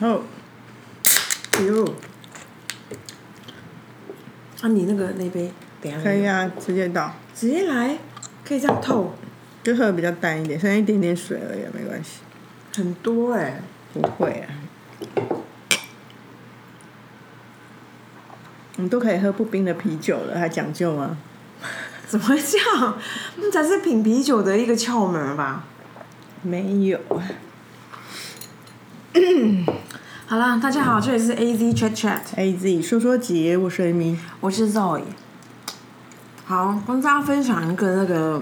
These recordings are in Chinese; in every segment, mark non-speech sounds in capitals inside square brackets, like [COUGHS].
后，哎呦，啊，你那个那杯等一下可以啊，直接倒，直接来，可以这样透，就喝的比较淡一点，剩一点点水而已，没关系。很多哎、不会啊，你都可以喝不冰的啤酒了，还讲究吗？[LAUGHS] 怎么会这样？那才是品啤酒的一个窍门吧。没有啊，[COUGHS] 好啦，大家好，这里是 A Z Chat Chat，A Z 说说姐，我是 Amy。我是 Zoe。好，跟大家分享一个那个，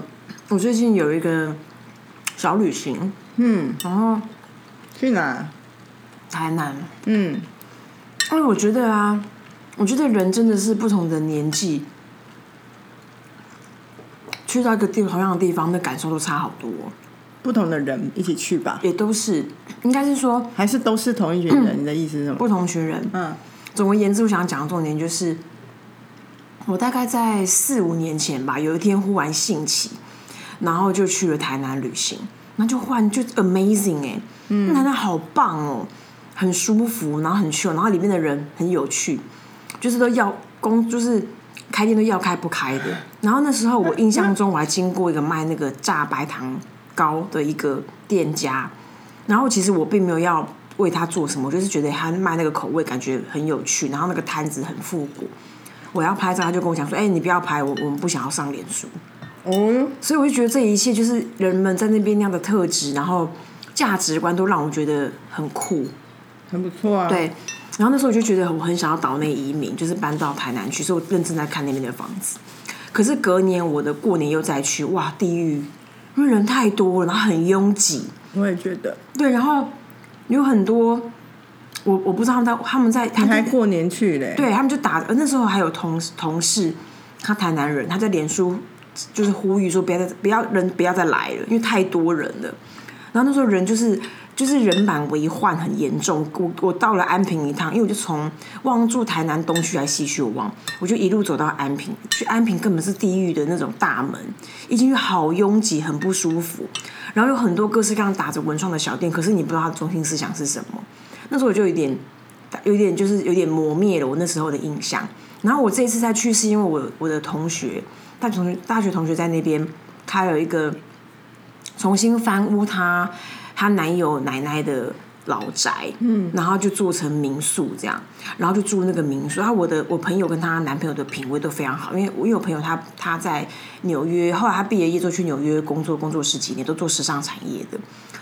我最近有一个小旅行，嗯，然后去哪？台南，嗯，因为我觉得啊，我觉得人真的是不同的年纪，去到一个地同样的地方，那感受都差好多，不同的人一起去吧，也都是，应该是说还是都是同一群人？你的意思是什么？不同群人。嗯总而言之，我想讲的重点就是，我大概在四五年前吧，有一天忽然兴起，然后就去了台南旅行，那就换就 amazing 哎、嗯，台南好棒哦，很舒服，然后很 chill，然后里面的人很有趣，就是都要工就是开店都要开不开的。然后那时候我印象中我还经过一个卖那个炸白糖糕的一个店家，然后其实我并没有要为他做什么，我就是觉得他卖那个口味感觉很有趣，然后那个摊子很复古。我要拍照，他就跟我讲说：“哎、你不要拍，我我们不想要上脸书。哦，”所以我就觉得这一切就是人们在那边那样的特质，然后价值观都让我觉得很酷。很不错啊。，对，然后那时候我就觉得我很想要岛内移民，就是搬到台南去，所以我认真在看那边的房子。可是隔年我的过年又再去，哇，地狱，因为人太多了，然后很拥挤。我也觉得。对，然后有很多，我我不知道他们在他们在他们你还过年去嘞？，对他们就打，呃那时候还有同同事，他台南人，他在脸书就是呼吁说不要再不要人不要再来了，因为太多人了。然后那时候人就是就是人满为患很严重。我我到了安平一趟，因为我就从忘住台南东区还是西区我忘，我就一路走到安平，去安平根本是地狱的那种大门，一进去好拥挤，很不舒服。然后有很多各式各样打着文创的小店，可是你不知道它的中心思想是什么。那时候我就有点有点就是有点磨灭了我那时候的印象。然后我这一次再去，是因为我我的同学，大学同学大学同学在那边开了一个重新翻屋他她男友奶奶的老宅，嗯，然后就做成民宿这样，然后就住那个民宿。然后我的我朋友跟她男朋友的品味都非常好，因为我有朋友他他在纽约，后来她毕业业之后去纽约工作，工作十几年，都做时尚产业的。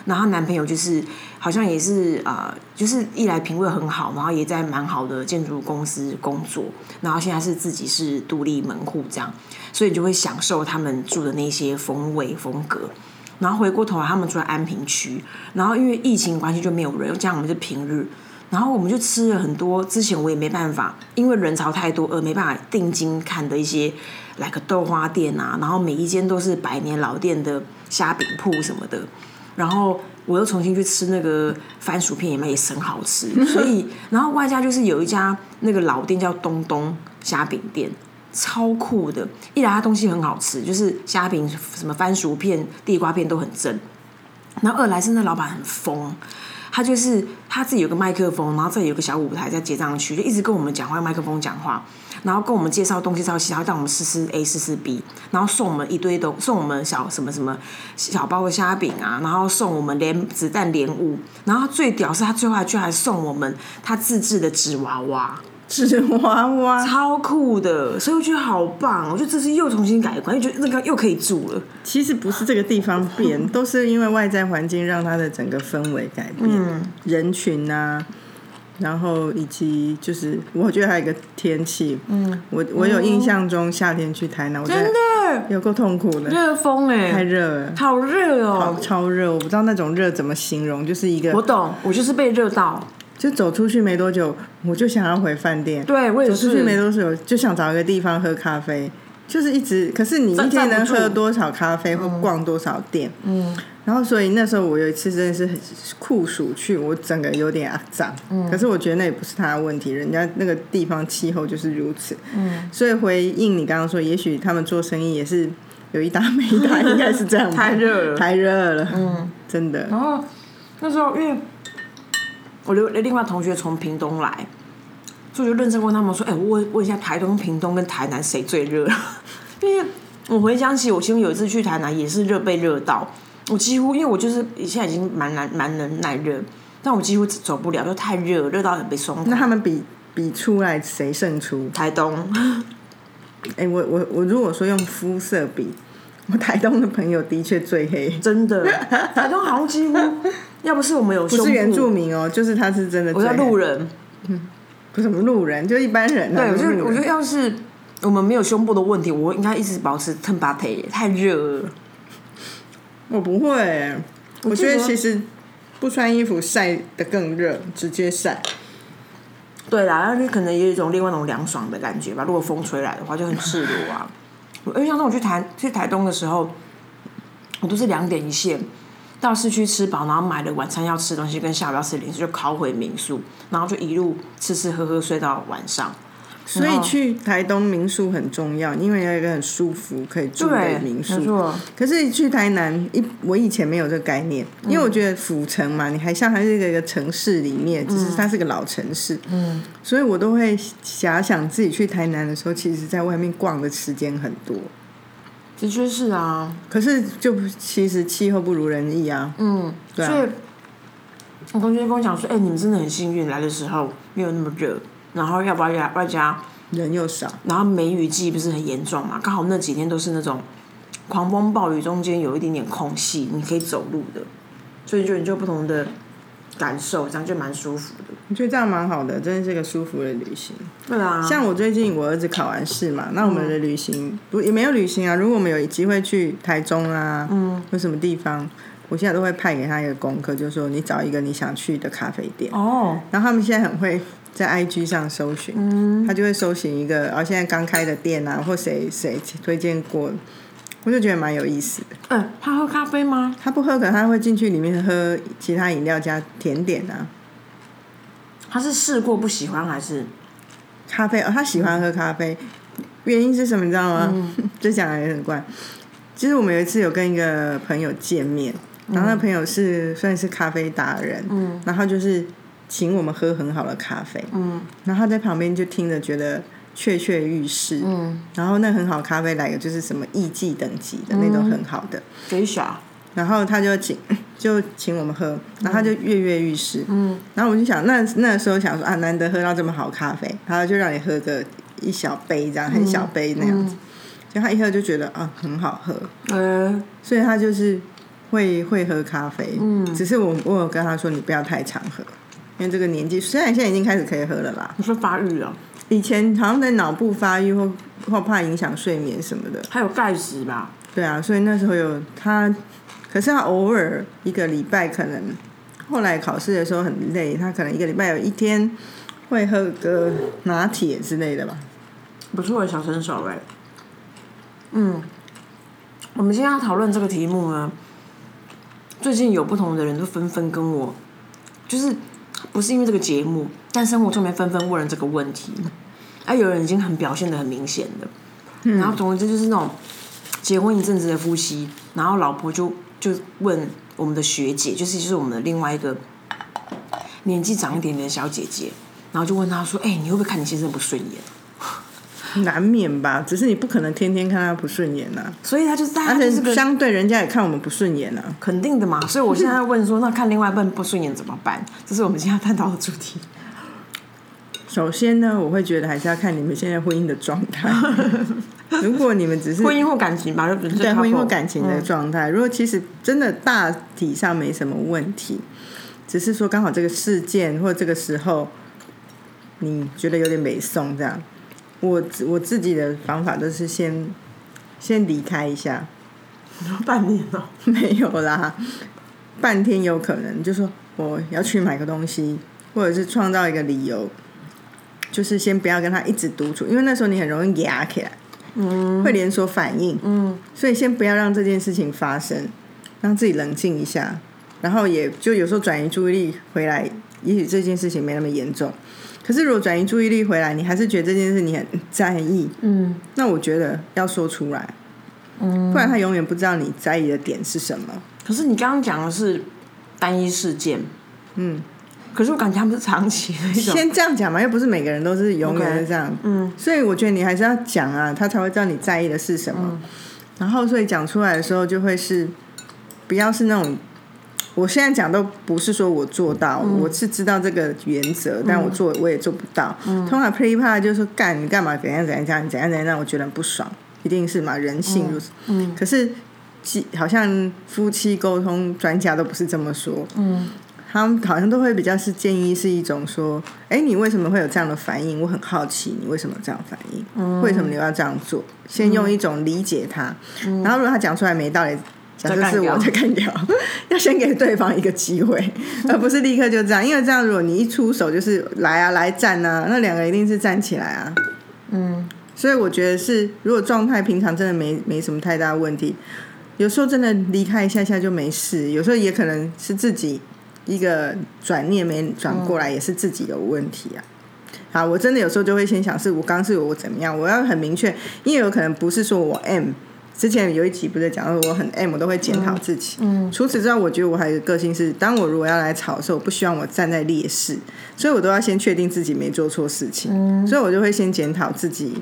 然后她男朋友就是好像也是呃，就是一来品味很好，然后也在蛮好的建筑公司工作，然后现在是自己是独立门户这样，所以你就会享受他们住的那些风味风格。然后回过头来，他们住在安平区，然后因为疫情关系就没有人，又加上我们是平日，然后我们就吃了很多之前我也没办法，因为人潮太多而没办法定睛看的一些，来个豆花店啊，然后每一间都是百年老店的虾饼铺什么的，然后我又重新去吃那个番薯片，也也是很好吃，所以 [LAUGHS] 然后外加就是有一家那个老店叫东东虾饼店，超酷的。一来它东西很好吃，就是虾饼、什么番薯片、地瓜片都很正。然后二来是那老板很疯，他就是他自己有个麦克风，然后这里有个小舞台在结账区，就一直跟我们讲话，麦克风讲话，然后跟我们介绍东西、介绍西，然后带我们试试 A 试试 B，然后送我们一堆东，送我们小什么什么小包的虾饼啊，然后送我们连子弹连物，然后最屌是他最后还居然还送我们他自制的纸娃娃。纸娃娃。超酷的，所以我觉得好棒。我觉得这次又重新改观，又觉得那个又可以住了。其实不是这个地方变，[LAUGHS] 都是因为外在环境让它的整个氛围改变，嗯人群啊，然后以及就是我觉得还有一个天气，嗯，我我有印象中夏天去台南，我觉真的有够痛苦的，热风哎、太热了。好热好哦！超热，我不知道那种热怎么形容，就是一个，我懂，我就是被热到。就走出去没多久，我就想要回饭店，对我也走出去没。多久就想找一个地方喝咖啡，就是一直，可是你一天能喝多少咖啡或逛多少店？嗯，然后所以那时候我有一次真的是很酷暑去，我整个有点肮脏，嗯，可是我觉得那也不是他的问题，人家那个地方气候就是如此，嗯，所以回应你刚刚说，也许他们做生意也是有一搭没一搭，应该是这样吧，[LAUGHS] 太热了。太热了，嗯，真的，然后那时候因为我另另外同学从屏东来，所以我就认真问他们说：“哎、我问问一下台东、屏东跟台南谁最热？” [LAUGHS] 因为我回想起我其中有一次去台南也是热被热到，我几乎因为我就是现在已经蛮难蛮能耐热，但我几乎走不了，就太热，热到很被松那他们比比出来谁胜出？台东，[LAUGHS] 哎、我我我如果说用肤色比，我台东的朋友的确最黑，真的，台东好像几乎，[LAUGHS] 要不是我们有不是原住民哦，就是他是真的我叫。路人，不是什么路人，就一般人、啊。对，我就我觉得要是我们没有胸部的问题，我应该一直保持 t e m p a t 太热了。我不会，我觉得其实不穿衣服晒的更热，直接晒。对啦，然后你可能也有一种另外一种凉爽的感觉吧。如果风吹来的话，就很赤裸啊。我印象中我去台去台东的时候，我都是两点一线，到市区吃饱，然后买了晚餐要吃的东西跟下午要吃零食，就烤回民宿，然后就一路吃吃喝喝睡到晚上。所以去台东民宿很重要，因为有一个很舒服可以住的，民宿。可是去台南，一我以前没有这个概念，因为我觉得府城嘛，你还像还是一个一个城市里面，只是它是个老城市，嗯，所以我都会遐想自己去台南的时候，其实在外面逛的时间很多。的确是啊，可是就其实气候不如人意啊，嗯，对啊。所以我同学跟我讲说，哎、你们真的很幸运，来的时候没有那么热，然后要不要外外加，人又少，然后梅雨季不是很严重嘛，刚好那几天都是那种狂风暴雨中间有一点点空隙，你可以走路的，所以就你就不同的感受，这样就蛮舒服的。我觉得这样蛮好的，真的是个舒服的旅行。对啊，像我最近我儿子考完试嘛，那我们的旅行不也没有旅行啊？如果我们有机会去台中啊，嗯，有什么地方，我现在都会派给他一个功课，就是说你找一个你想去的咖啡店，哦，然后他们现在很会在 IG 上搜寻，嗯，他就会搜寻一个，哦，现在刚开的店啊，或谁谁推荐过，我就觉得蛮有意思的。嗯、他喝咖啡吗？他不喝，可能他会进去里面喝其他饮料加甜点啊，他是试过不喜欢还是？咖啡哦，他喜欢喝咖啡，原因是什么你知道吗？[LAUGHS] 这讲来也很怪。其实我们有一次有跟一个朋友见面，然后那朋友是算是咖啡达人，嗯，然后就是请我们喝很好的咖啡，嗯，然后他在旁边就听着觉得雀雀欲试，嗯，然后那很好咖啡来个就是什么艺伎等级的那种很好的，给小，然后他就请 [COUGHS] 就请我们喝，然后他就跃跃欲试，嗯，然后我就想，那那时候想说啊，难得喝到这么好咖啡，然后就让你喝个一小杯这样，很小杯那样子，就他一喝就觉得啊很好喝，呃，所以他就是会会喝咖啡，嗯，只是我我有跟他说你不要太常喝，因为这个年纪虽然现在已经开始可以喝了啦，你说发育了，以前好像在脑部发育或或怕影响睡眠什么的，还有钙质吧？对啊，所以那时候有他，可是他偶尔一个礼拜可能，后来考试的时候很累，他可能一个礼拜有一天会喝个拿铁之类的吧。不错的小身手哎。嗯，我们今天要讨论这个题目呢，最近有不同的人都纷纷跟我，就是不是因为这个节目，但生活中面纷纷问了这个问题。啊，有人已经很表现的很明显的，然后总之就是那种结婚一阵子的夫妻，然后老婆就就问我们的学姐，就是就是我们的另外一个年纪长一点点的小姐姐，然后就问她说：“哎、你会不会看你先生不顺眼？”难免吧，只是你不可能天天看他不顺眼呐、啊，所以他就是大而且家就是个相对人家也看我们不顺眼啊。肯定的嘛。所以我现在问说，那看另外一半不顺眼怎么办？这是我们今天要探讨的主题。首先呢，我会觉得还是要看你们现在婚姻的状态。[LAUGHS] 如果你们只是婚姻或感情吧，对婚姻或感情的状态，如果其实真的大体上没什么问题，只是说刚好这个事件或者这个时候，你觉得有点美送这样，我我自己的方法都是先先离开一下，嗯 [LAUGHS] 半年哦、[LAUGHS] 没有啦，半天有可能，就说我要去买个东西，或者是创造一个理由，就是先不要跟他一直独处，因为那时候你很容易压起来，嗯，会连锁反应，嗯，所以先不要让这件事情发生，让自己冷静一下，然后也就有时候转移注意力回来，也许这件事情没那么严重。可是如果转移注意力回来，你还是觉得这件事你很在意，嗯那我觉得要说出来，嗯。不然他永远不知道你在意的点是什么。可是你刚刚讲的是单一事件，嗯，可是我感觉他们是长期的一种。先这样讲嘛，又不是每个人都是永远是这样。嗯，所以我觉得你还是要讲啊，他才会知道你在意的是什么。然后，所以讲出来的时候就会是，不要是那种，我现在讲都不是说我做到，我是知道这个原则，但我做我也做不到。通常噼里啪啦就说干你干嘛怎样怎样怎样怎样怎样，让我觉得很不爽，一定是嘛，人性如此。嗯，可是其好像夫妻沟通专家都不是这么说。嗯。他们好像都会比较是建议是一种说，哎，你为什么会有这样的反应？我很好奇你为什么这样反应，为什么你要这样做？先用一种理解他，然后如果他讲出来没道理，假设是我在干掉，[LAUGHS] 要先给对方一个机会，[LAUGHS] 而不是立刻就这样，因为这样如果你一出手就是来啊来站啊，那两个一定是站起来啊。嗯，所以我觉得是，如果状态平常真的没没什么太大问题，有时候真的离开一下下就没事，有时候也可能是自己。一个转念没转过来，也是自己有问题啊。好，我真的有时候就会先想，是我刚是我怎么样？我要很明确，因为有可能不是说我 M。之前有一集不是讲说我很 M，我都会检讨自己。嗯。除此之外，我觉得我还有一个个性是，当我如果要来吵的时候，我不希望我站在劣势，所以我都要先确定自己没做错事情。嗯。所以我就会先检讨自己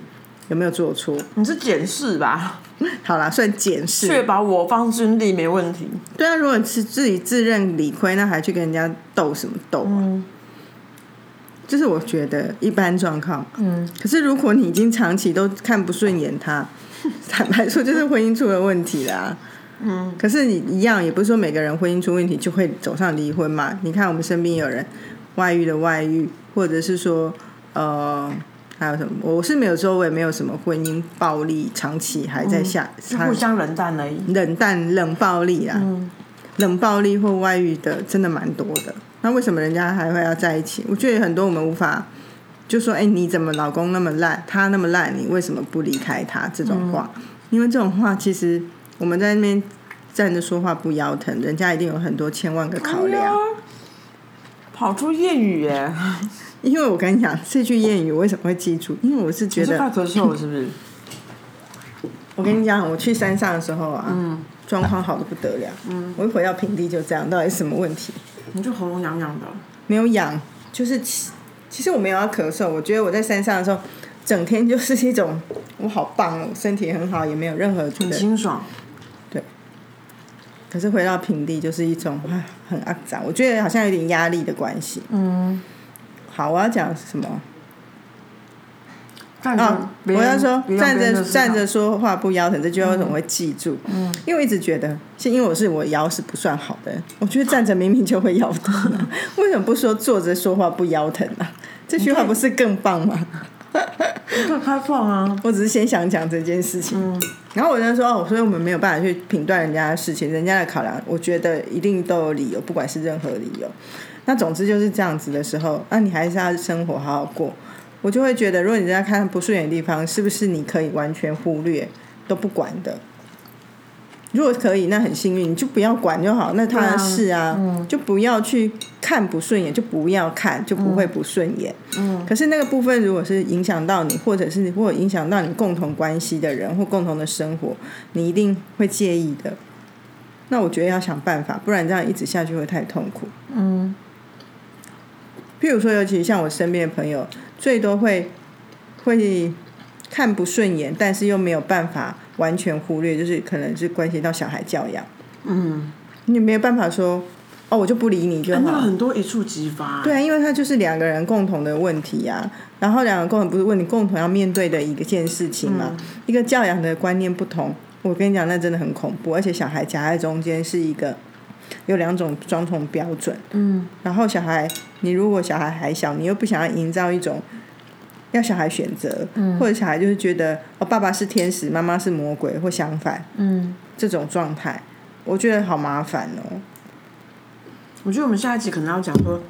有没有做错。你是检视吧？好啦，算检视，确保我方军力没问题。对啊，如果是自己自认理亏，那还去跟人家斗什么斗啊？就是我觉得一般状况。嗯。可是如果你已经长期都看不顺眼他，[LAUGHS] 坦白说就是婚姻出了问题啦。嗯。可是你一样，也不是说每个人婚姻出问题就会走上离婚嘛？你看我们身边有人外遇的外遇，或者是说呃。还有什么？我是没有周围也没有什么婚姻暴力，长期还在下，互相冷淡而已。冷淡、冷暴力啊，冷暴力或外遇的真的蛮多的。那为什么人家还会要在一起？我觉得很多我们无法就说，哎，你怎么老公那么烂，他那么烂，你为什么不离开他？这种话，因为这种话其实我们在那边站着说话不腰疼，人家一定有很多千万个考量。跑出谚语耶！[LAUGHS] 因为我跟你讲这句谚语，我为什么会记住？因为我是觉得快咳嗽，[LAUGHS] 是不是？我跟你讲，我去山上的时候啊，状况好的不得了。嗯，我一回到平地就这样，到底什么问题？你就喉咙痒痒的？没有痒，就是其其实我没有要咳嗽。我觉得我在山上的时候，整天就是一种我好棒哦，身体很好，也没有任何很清爽。对。可是回到平地就是一种啊，很肮脏。我觉得好像有点压力的关系。嗯。好，我要讲什么？啊，我要说站着站着说话不腰疼，这句话为什么会记住？嗯，因为我一直觉得，是因为我是我腰是不算好的，我觉得站着明明就会腰疼，[LAUGHS] 为什么不说坐着说话不腰疼呢？这句话不是更棒吗？太开放啊！我只是先想讲这件事情，然后我就说哦，所以我们没有办法去评断人家的事情，人家的考量，我觉得一定都有理由，不管是任何理由。那总之就是这样子的时候，那你还是要生活好好过。我就会觉得，如果你在看不顺眼的地方，是不是你可以完全忽略都不管的？如果可以，那很幸运，你就不要管就好。那他的事啊，就不要去看不顺眼，就不要看，就不会不顺眼。嗯。可是那个部分，如果是影响到你，或者是或影响到你共同关系的人或共同的生活，你一定会介意的。那我觉得要想办法，不然这样一直下去会太痛苦。嗯。譬如说，尤其像我身边的朋友，最多会会看不顺眼，但是又没有办法完全忽略，就是可能是关系到小孩教养。嗯，你没有办法说哦，我就不理你就好。很多一触即发。对啊，因为他就是两个人共同的问题啊，然后两个共同不是问你，共同要面对的一个件事情嘛。一个教养的观念不同，我跟你讲，那真的很恐怖，而且小孩夹在中间是一个。有两种双重标准，嗯，然后小孩，你如果小孩还小，你又不想要营造一种要小孩选择，嗯，或者小孩就是觉得哦，爸爸是天使，妈妈是魔鬼，或相反，嗯，这种状态，我觉得好麻烦哦。我觉得我们下一集可能要讲说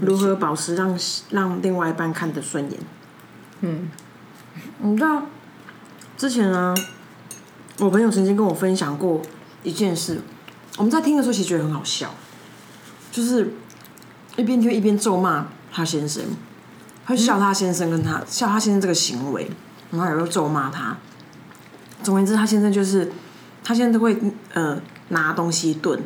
如何保持让让另外一半看得顺眼。嗯，你知道之前啊，我朋友曾经跟我分享过一件事。我们在听的时候，其实觉得很好笑，就是一边听一边咒骂他先生，会笑他先生跟他笑他先生这个行为，然后有时候咒骂他。总而言之，他先生就是他现在都会呃拿东西炖，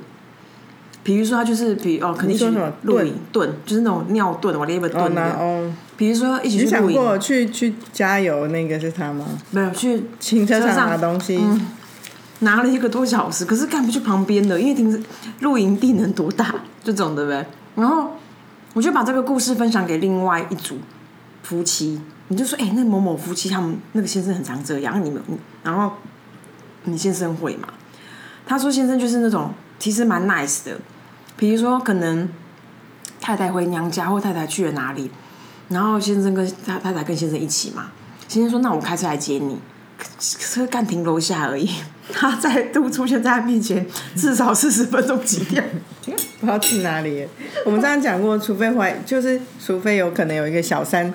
比如说他就是比哦，肯定去露营盾，就是那种尿炖，我那个哦盾的。哦，比如说一起去露营，过去去加油那个是他吗？没有去停车场拿东西，拿了一个多小时，可是干不去旁边的，因为停车露营地能多大，这种对不对？然后我就把这个故事分享给另外一组夫妻，你就说，哎、那某某夫妻他们那个先生很常这样，你们，然后你先生会吗？他说先生就是那种其实蛮 nice 的，比如说可能太太回娘家或太太去了哪里，然后先生跟他太太跟先生一起嘛，先生说那我开车来接你，车干停楼下而已，[LAUGHS] 他再度出现在他面前，至少四十分钟起跳。不知道去哪里。我们刚刚讲过，除非怀，就是除非有可能有一个小三，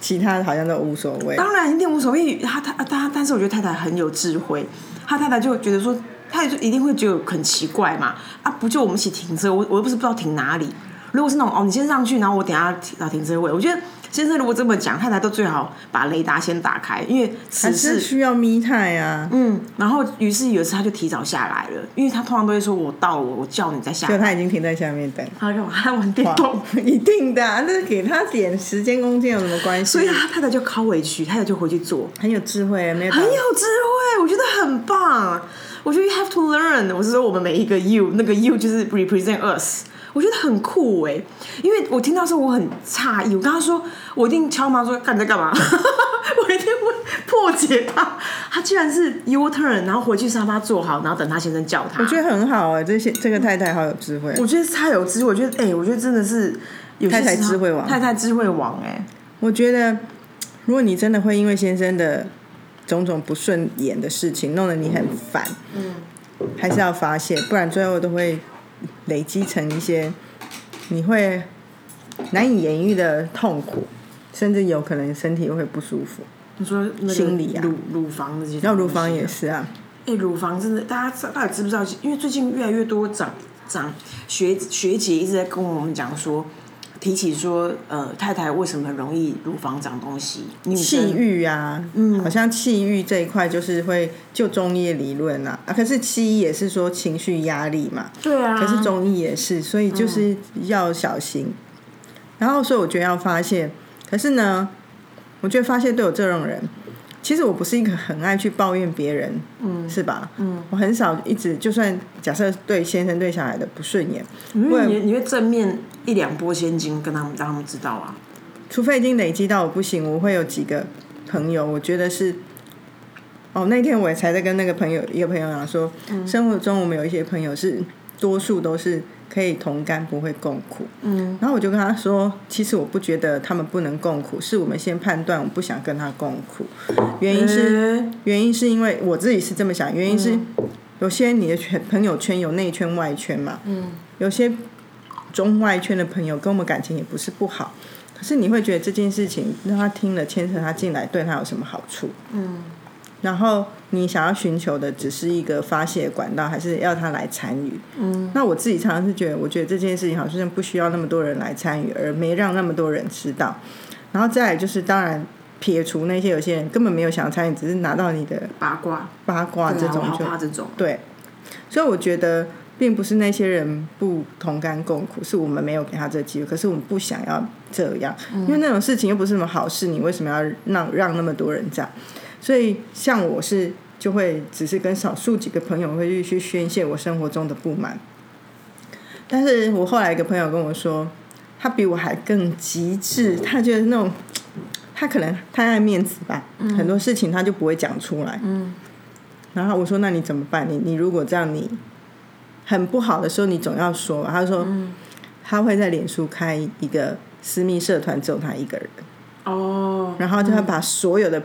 其他的好像都无所谓。当然一定无所谓，他他他，但是我觉得太太很有智慧，他太太就觉得说，他也就一定会觉得很奇怪嘛，啊，不就我们一起停车，我我又不是不知道停哪里。如果是那种哦，你先上去，然后我等下停到停车位，我觉得先生如果这么讲，太太都最好把雷达先打开，因为此还是事需要密态啊，嗯，然后于是有一次他就提早下来了，因为他通常都会说我到了，我叫你再下来，就他已经停在下面等。他就他玩电动。一定的、啊，那给他点时间空间有什么关系？所以他太太就靠委屈，太太就回去做，很有智慧，没有很有智慧，我觉得很棒。我觉得 you have to learn。我是说我们每一个 you，那个 you 就是 represent us。我觉得很酷哎，因为我听到时候我很诧异，我跟他说，我一定敲门说干你在干嘛，[LAUGHS] 我一定会破解他。他居然是 U turn，然后回去沙发坐好，然后等他先生叫他。我觉得很好哎、这些这个太太好有智慧。我觉得太有智慧，我觉得哎、我觉得真的是有太太智慧王太太智慧王哎、我觉得，如果你真的会因为先生的种种不顺眼的事情弄得你很烦，嗯，还是要发泄，不然最后都会累积成一些你会难以言喻的痛苦，甚至有可能身体会不舒服。你说那个心理啊乳乳房那些，那乳房也是啊，哎、乳房真的，大家知到底知不知道？因为最近越来越多长长学学姐一直在跟我们讲说，提起说，呃，太太为什么容易乳房长东西？气郁啊，嗯，好像气郁这一块就是会就中医的理论啊，啊，可是西医也是说情绪压力嘛，对啊，可是中医也是，所以就是要小心。然后，所以我觉得要发泄，可是呢，我觉得发泄对我这种人，其实我不是一个很爱去抱怨别人，嗯，是吧？嗯，我很少一直，就算假设对先生对小孩的不顺眼，因为你你会正面一两波千金跟他们让他们知道啊。除非已经累积到我不行，我会有几个朋友，我觉得是。哦，那天我也才在跟那个朋友一个朋友讲说，生活中我们有一些朋友是多数都是可以同甘，不会共苦。嗯，然后我就跟他说，其实我不觉得他们不能共苦，是我们先判断我不想跟他共苦，原因是、欸原因是因为我自己是这么想，原因是有些你的圈朋友圈有内圈外圈嘛，嗯，有些中外圈的朋友跟我们感情也不是不好，可是你会觉得这件事情让他听了牵扯他进来，对他有什么好处？嗯，然后你想要寻求的只是一个发泄管道，还是要他来参与？嗯，那我自己常常是觉得，我觉得这件事情好像不需要那么多人来参与，而没让那么多人知道。然后再来就是，当然撇除那些有些人根本没有想要参与，只是拿到你的八卦八卦这种就怕这种。对，所以我觉得并不是那些人不同甘共苦，是我们没有给他这个机会，可是我们不想要这样，因为那种事情又不是什么好事，你为什么要让让那么多人这样？所以像我是就会只是跟少数几个朋友会去去宣泄我生活中的不满，但是我后来一个朋友跟我说，他比我还更极致，他觉得那种。他可能太爱面子吧，很多事情他就不会讲出来。然后我说：“那你怎么办？你你如果这样，你很不好的时候，你总要说吧。”他说：“他会在脸书开一个私密社团，只有他一个人，哦，然后就会把所有的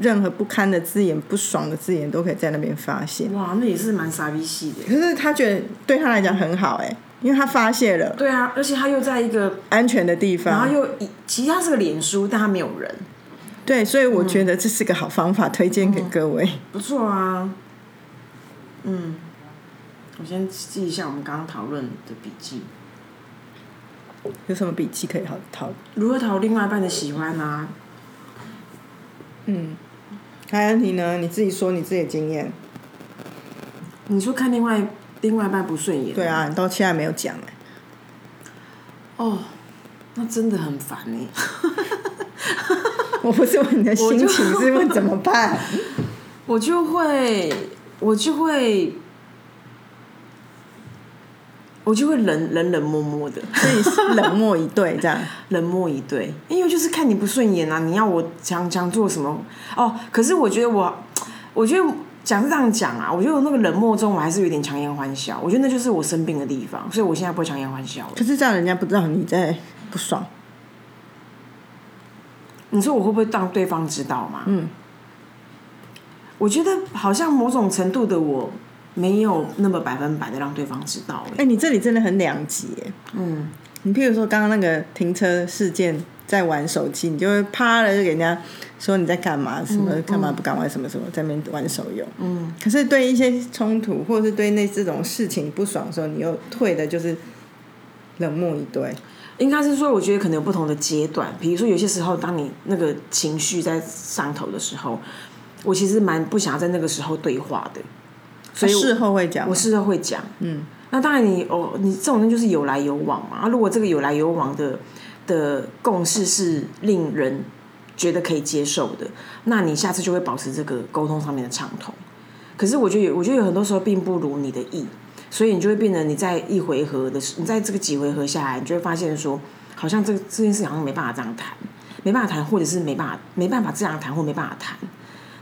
任何不堪的字眼、不爽的字眼都可以在那边发泄。哇，那也是蛮傻逼系的。可是他觉得对他来讲很好哎、因为他发泄了对啊，而且他又在一个，安全的地方然后，又以其实他是个脸书，但他没有人，对，所以我觉得这是个好方法，推荐给各位。不错啊。嗯，我先记一下我们刚刚讨论的笔记，有什么笔记可以好讨？如何讨另外一半的喜欢啊？还有你呢？你自己说你自己的经验。你说看另外另外一半不顺眼。对啊，你到现在没有讲哎。哦，那真的很烦哎。[LAUGHS] 我不是问你的心情，是问怎么办。[LAUGHS] 我就会，我就会，我就会冷冷冷漠漠的，所以冷漠以对这样，[LAUGHS] 冷漠以对，因为就是看你不顺眼啊，你要我讲讲做什么？哦，可是我觉得我，我觉得讲是这样讲啊，我觉得我那个冷漠中我还是有点强颜欢笑，我觉得那就是我生病的地方，所以我现在不会强颜欢笑。可是这样人家不知道你在不爽。你说我会不会让对方知道吗？嗯，我觉得好像某种程度的我没有那么百分百的让对方知道。哎，你这里真的很两极哎。嗯，你譬如说刚刚那个停车事件，在玩手机，你就会啪了就给人家说你在干嘛，什么干嘛不敢玩，什么什么在那边玩手游。嗯，可是对一些冲突或者是对那这种事情不爽的时候，你又退的就是冷漠一对。应该是说，我觉得可能有不同的阶段。比如说，有些时候，当你那个情绪在上头的时候，我其实蛮不想要在那个时候对话的。所以事后会讲，我事后会讲。嗯，那当然，你哦，你这种人就是有来有往嘛。啊，如果这个有来有往的的共识是令人觉得可以接受的，那你下次就会保持这个沟通上面的畅通。可是，我觉得有，我觉得有很多时候并不如你的意。所以你就会变得你在一回合的时，你在这个几回合下来，你就会发现说，好像这这件事好像没办法这样谈，没办法谈，或者是没办法没办法这样谈，或没办法谈，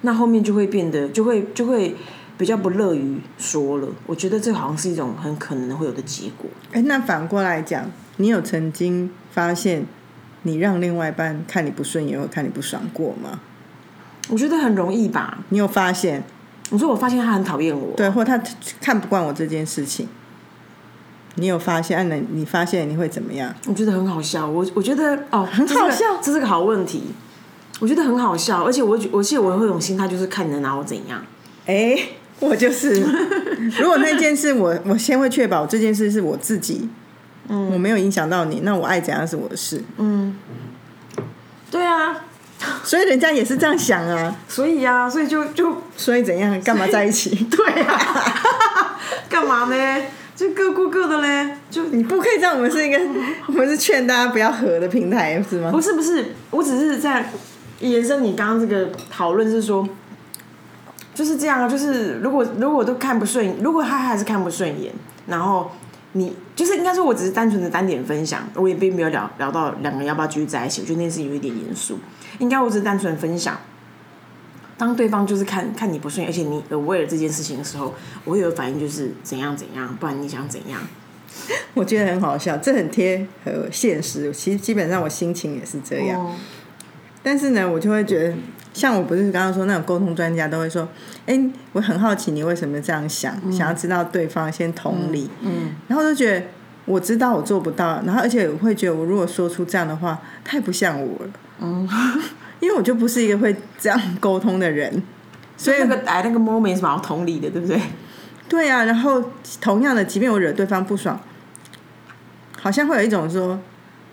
那后面就会变得就会就会比较不乐于说了。我觉得这好像是一种很可能会有的结果。哎，那反过来讲，你有曾经发现你让另外一半看你不顺眼或看你不爽过吗？我觉得很容易吧。你有发现？我说我发现他很讨厌我，对，或他看不惯我这件事情。你有发现？那你发现你会怎么样？我觉得很好笑。我我觉得哦，很好笑，这是个好问题。我觉得很好笑，而且我我记得我有一种心态，就是看你能拿我怎样。哎，[LAUGHS] 我就是，如果那件事我我先会确保这件事是我自己，嗯，我没有影响到你，那我爱怎样是我的事。嗯，对啊。所以人家也是这样想啊，所以呀，所以就就所以怎样，干嘛在一起？[LAUGHS] 对啊，干嘛呢？就各过各的嘞。就你不可以这样，我们是一个，[LAUGHS] 我们是劝大家不要和的平台，是吗？不是不是，我只是在延伸你刚刚这个讨论，是说就是这样啊。就是如果如果都看不顺，如果他还是看不顺眼，然后你就是应该说，我只是单纯的单点分享，我也并没有聊聊到两个人要不要继续在一起。我觉得那件事有一点严肃。应该我只是单纯分享，当对方就是看看你不顺眼，而且你为了这件事情的时候，我有反应就是怎样怎样，不然你想怎样？[LAUGHS] 我觉得很好笑，这很贴合现实。其实基本上我心情也是这样，但是呢，我就会觉得，像我不是刚刚说那种沟通专家都会说，哎，我很好奇你为什么这样想，想要知道对方先同理，嗯，然后就觉得我知道我做不到，然后而且我会觉得我如果说出这样的话，太不像我了。嗯，[LAUGHS] 因为我就不是一个会这样沟通的人，所以那个哎那个 moment 是蛮同理的，对不对？对啊，然后同样的，即便我惹对方不爽，好像会有一种说，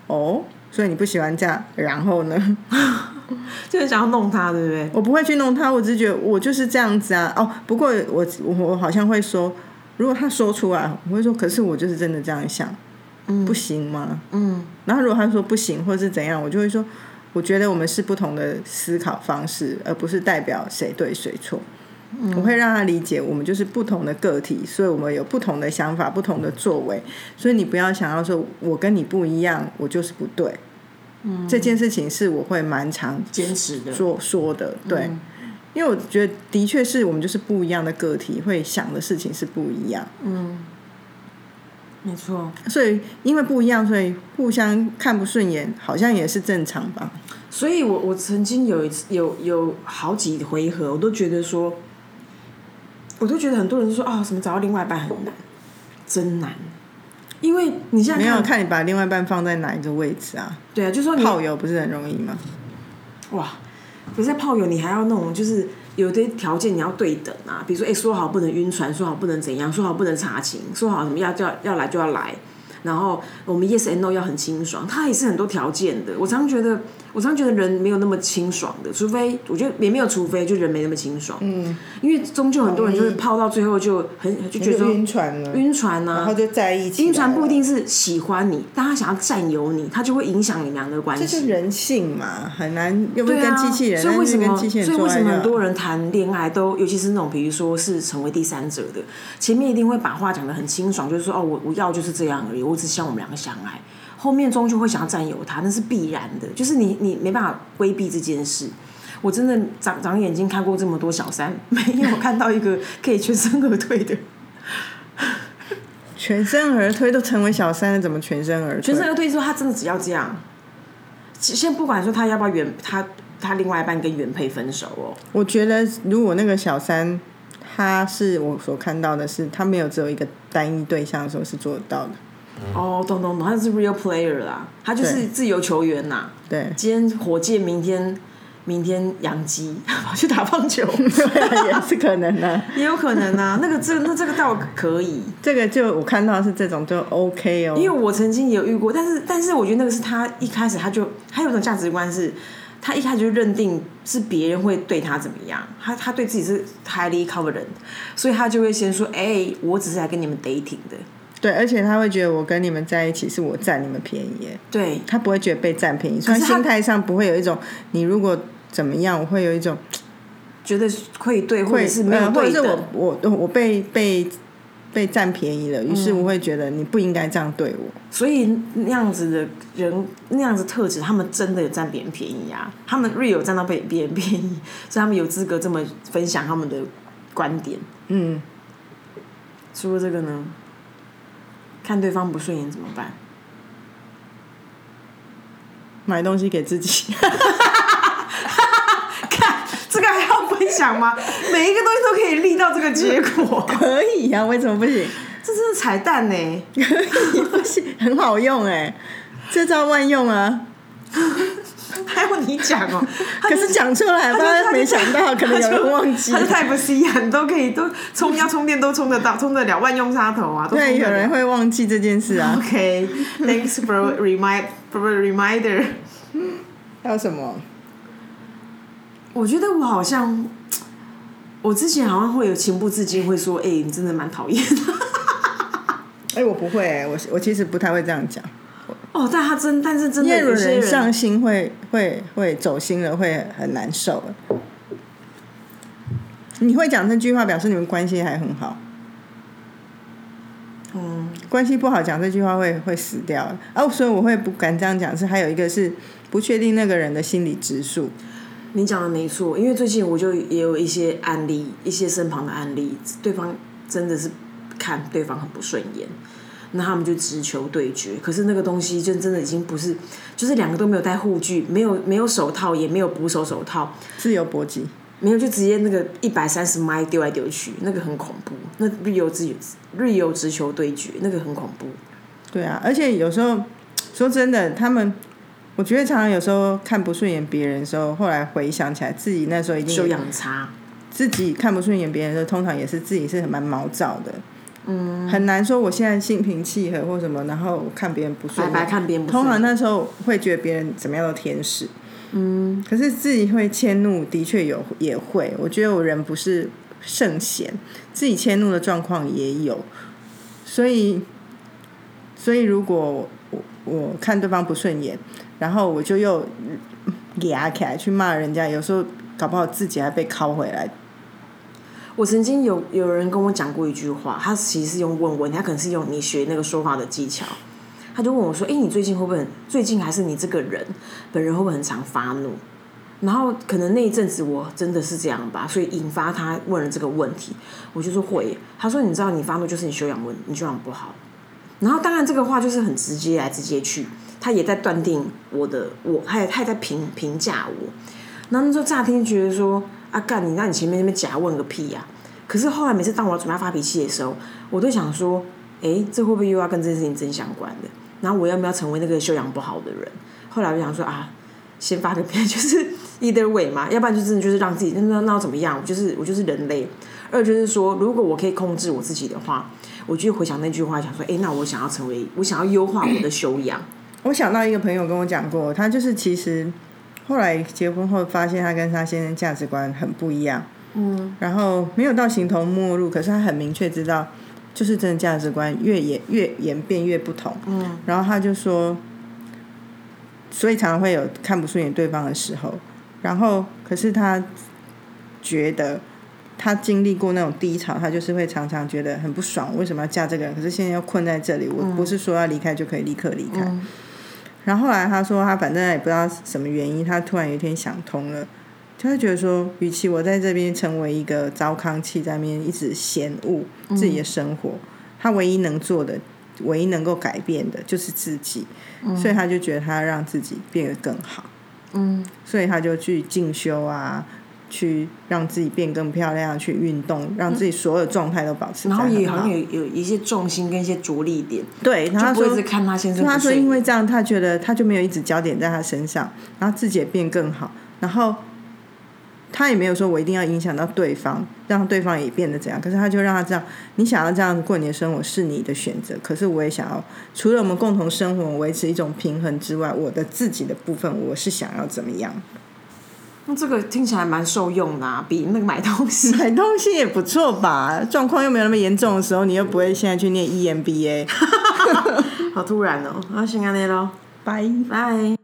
哦，所以你不喜欢这样，然后呢，[LAUGHS] 就是想要弄他，对不对？我不会去弄他，我只是觉得我就是这样子啊。哦，不过我我好像会说，如果他说出来，我会说，可是我就是真的这样想，嗯，不行吗？嗯，然后如果他说不行或者是怎样，我就会说。我觉得我们是不同的思考方式，而不是代表谁对谁错。我会让他理解，我们就是不同的个体，所以我们有不同的想法、不同的作为。所以你不要想要说我跟你不一样，我就是不对。嗯，这件事情是我会蛮常坚持的说说的，对，因为我觉得的确是我们就是不一样的个体，会想的事情是不一样。嗯。没错，所以因为不一样，所以互相看不顺眼，好像也是正常吧。所以我我曾经有一次有有好几回合，我都觉得说，我都觉得很多人说啊，什么找到另外一半很难，真难。因为你现在没有看你把另外一半放在哪一个位置啊？对啊，就说炮友不是很容易吗？哇，可是炮友你还要那种就是。有的条件你要对等啊，比如说，哎，说好不能晕船，说好不能怎样，说好不能查情，说好什么要叫要来就要来，然后我们 yes and no 要很清爽，它也是很多条件的。我常常觉得，我常常觉得人没有那么清爽的，除非我觉得也没有，除非就人没那么清爽。嗯，因为终究很多人就是泡到最后就很就觉得晕船了，晕船呢，然后就在一起。晕船不一定是喜欢你，但他想要占有你，他就会影响你们俩的关系。这是人性嘛，很难又不跟机器人，所以为什么？所以为什么很多人谈恋爱都，尤其是那种比如说是成为第三者的，前面一定会把话讲的很清爽，就是说哦，我我要就是这样而已，我只希望我们两个相爱。后面终究会想要占有他，那是必然的，就是你你没办法规避这件事。我真的长长眼睛看过这么多小三，[LAUGHS] 没有看到一个可以全身而退的。全身而退都成为小三了，怎么全身而退？[LAUGHS] 全身而退说他真的只要这样，先不管说他要不要原他他另外一半跟原配分手哦。我觉得如果那个小三他是我所看到的是他没有只有一个单一对象的时候是做得到的。哦，懂懂懂，他是 real player 啦，他就是自由球员呐。对，今天火箭，明天明天养鸡，[LAUGHS] 跑去打棒球，[LAUGHS] 也是可能的，[LAUGHS] 也有可能啊。那个这那这个倒可以，这个就我看到是这种就 OK 哦。因为我曾经也有遇过，但是但是我觉得那个是他一开始他就他有种价值观是，他一开始就认定是别人会对他怎么样，他他对自己是 highly confident，所以他就会先说，哎，我只是来跟你们 dating 的。对，而且他会觉得我跟你们在一起是我占你们便宜耶。对，他不会觉得被占便宜，所以心态上不会有一种你如果怎么样，我会有一种觉得愧对，或者是没有，或者是我我我被被被占便宜了，于是我会觉得你不应该这样对我。所以那样子的人，那样子特质，他们真的有占别人便宜啊！他们 real 占到被别人便宜，[LAUGHS] 所以他们有资格这么分享他们的观点。嗯，除了这个呢？看对方不顺眼怎么办？买东西给自己。[LAUGHS] [LAUGHS] 看这个还要分享吗？每一个东西都可以立到这个结果。[LAUGHS] 可以呀，为什么不行？这是彩蛋呢。不行，很好用哎，这招万用啊。还要你讲哦，[LAUGHS] 可是讲出来，他没想到，可能有人忘记。他是 Type C 啊，你都可以都充要充电都充得到，充得了万用插头啊。对，有人会忘记这件事啊。[LAUGHS] OK，Thanks for remind for reminder。还有什么？我觉得我好像，我之前好像会有情不自禁会说：“哎，你真的蛮讨厌。[LAUGHS] ”哎，我不会，我我其实不太会这样讲。哦，但他真，但是真的有些人上心会会会走心了，会很难受。你会讲这句话，表示你们关系还很好。嗯，关系不好讲这句话会会死掉。哦，所以我会不敢这样讲。是还有一个是不确定那个人的心理指数。你讲的没错，因为最近我就也有一些案例，一些身旁的案例，对方真的是看对方很不顺眼。那他们就直球对决，可是那个东西就真的已经不是，就是两个都没有戴护具，没有没有手套，也没有捕手手套，自由搏击，没有就直接那个一百三十迈丢来丢去，那个很恐怖。那日游直日游直球对决，那个很恐怖。对啊，而且有时候说真的，他们我觉得常常有时候看不顺眼别人的时候，后来回想起来，自己那时候一定修养差，自己看不顺眼别人的时候，通常也是自己是蛮毛躁的。嗯，很难说我现在心平气和或什么，然后看别人不顺，白白看别人不顺。通常那时候会觉得别人怎么样都天使，嗯，可是自己会迁怒，的确有也会。我觉得我人不是圣贤，自己迁怒的状况也有。所以，所以如果我我看对方不顺眼，然后我就又压起来去骂人家，有时候搞不好自己还被拷回来。我曾经有有人跟我讲过一句话，他其实是用问问，他可能是用你学那个说话的技巧，他就问我说：“哎，你最近会不会最近还是你这个人本人会不会很常发怒？”然后可能那一阵子我真的是这样吧，所以引发他问了这个问题，我就说会。他说：“你知道你发怒就是你修养问，你修养不好。”然后当然这个话就是很直接来直接去，他也在断定我的我，他也他也在评评价我。然后那时候乍听觉得说。啊干你！那你前面那边假问个屁呀！可是后来每次当我准备要发脾气的时候，我都想说，哎，这会不会又要跟这件事情真相关的？然后我要不要成为那个修养不好的人？后来我想说啊，先发个脾，就是 either way 嘛，要不然就真的就是让自己那那那怎么样？我就是我就是人类。二就是说，如果我可以控制我自己的话，我就回想那句话，想说，哎，那我想要成为，我想要优化我的修养。我想到一个朋友跟我讲过，他就是其实后来结婚后发现他跟他先生价值观很不一样，嗯，然后没有到形同陌路，可是他很明确知道，就是真的价值观越演越演变越不同，嗯，然后他就说，所以常常会有看不顺眼对方的时候，然后可是他觉得他经历过那种低潮，他就是会常常觉得很不爽，为什么要嫁这个人？可是现在要困在这里，我不是说要离开就可以立刻离开。然后后来他说，他反正也不知道什么原因，他突然有一天想通了，他就觉得说，与其我在这边成为一个糟糠气，在那边一直嫌恶自己的生活，他唯一能做的、唯一能够改变的就是自己，所以他就觉得他要让自己变得更好，嗯，所以他就去进修啊。去让自己变更漂亮，去运动，让自己所有状态都保持。然后也好像有有一些重心跟一些着力点。对，然后说看他先生。他说因为这样，他觉得他就没有一直焦点在他身上，然后自己也变更好。然后他也没有说我一定要影响到对方，让对方也变得怎样。可是他就让他这样，你想要这样过你的生活是你的选择。可是我也想要，除了我们共同生活维持一种平衡之外，我的自己的部分我是想要怎么样。那这个听起来蛮受用的，比那个买东西买东西也不错吧？状况又没有那么严重的时候，你又不会现在去念 EMBA。[LAUGHS] 好突然哦！那先安利喽，拜拜。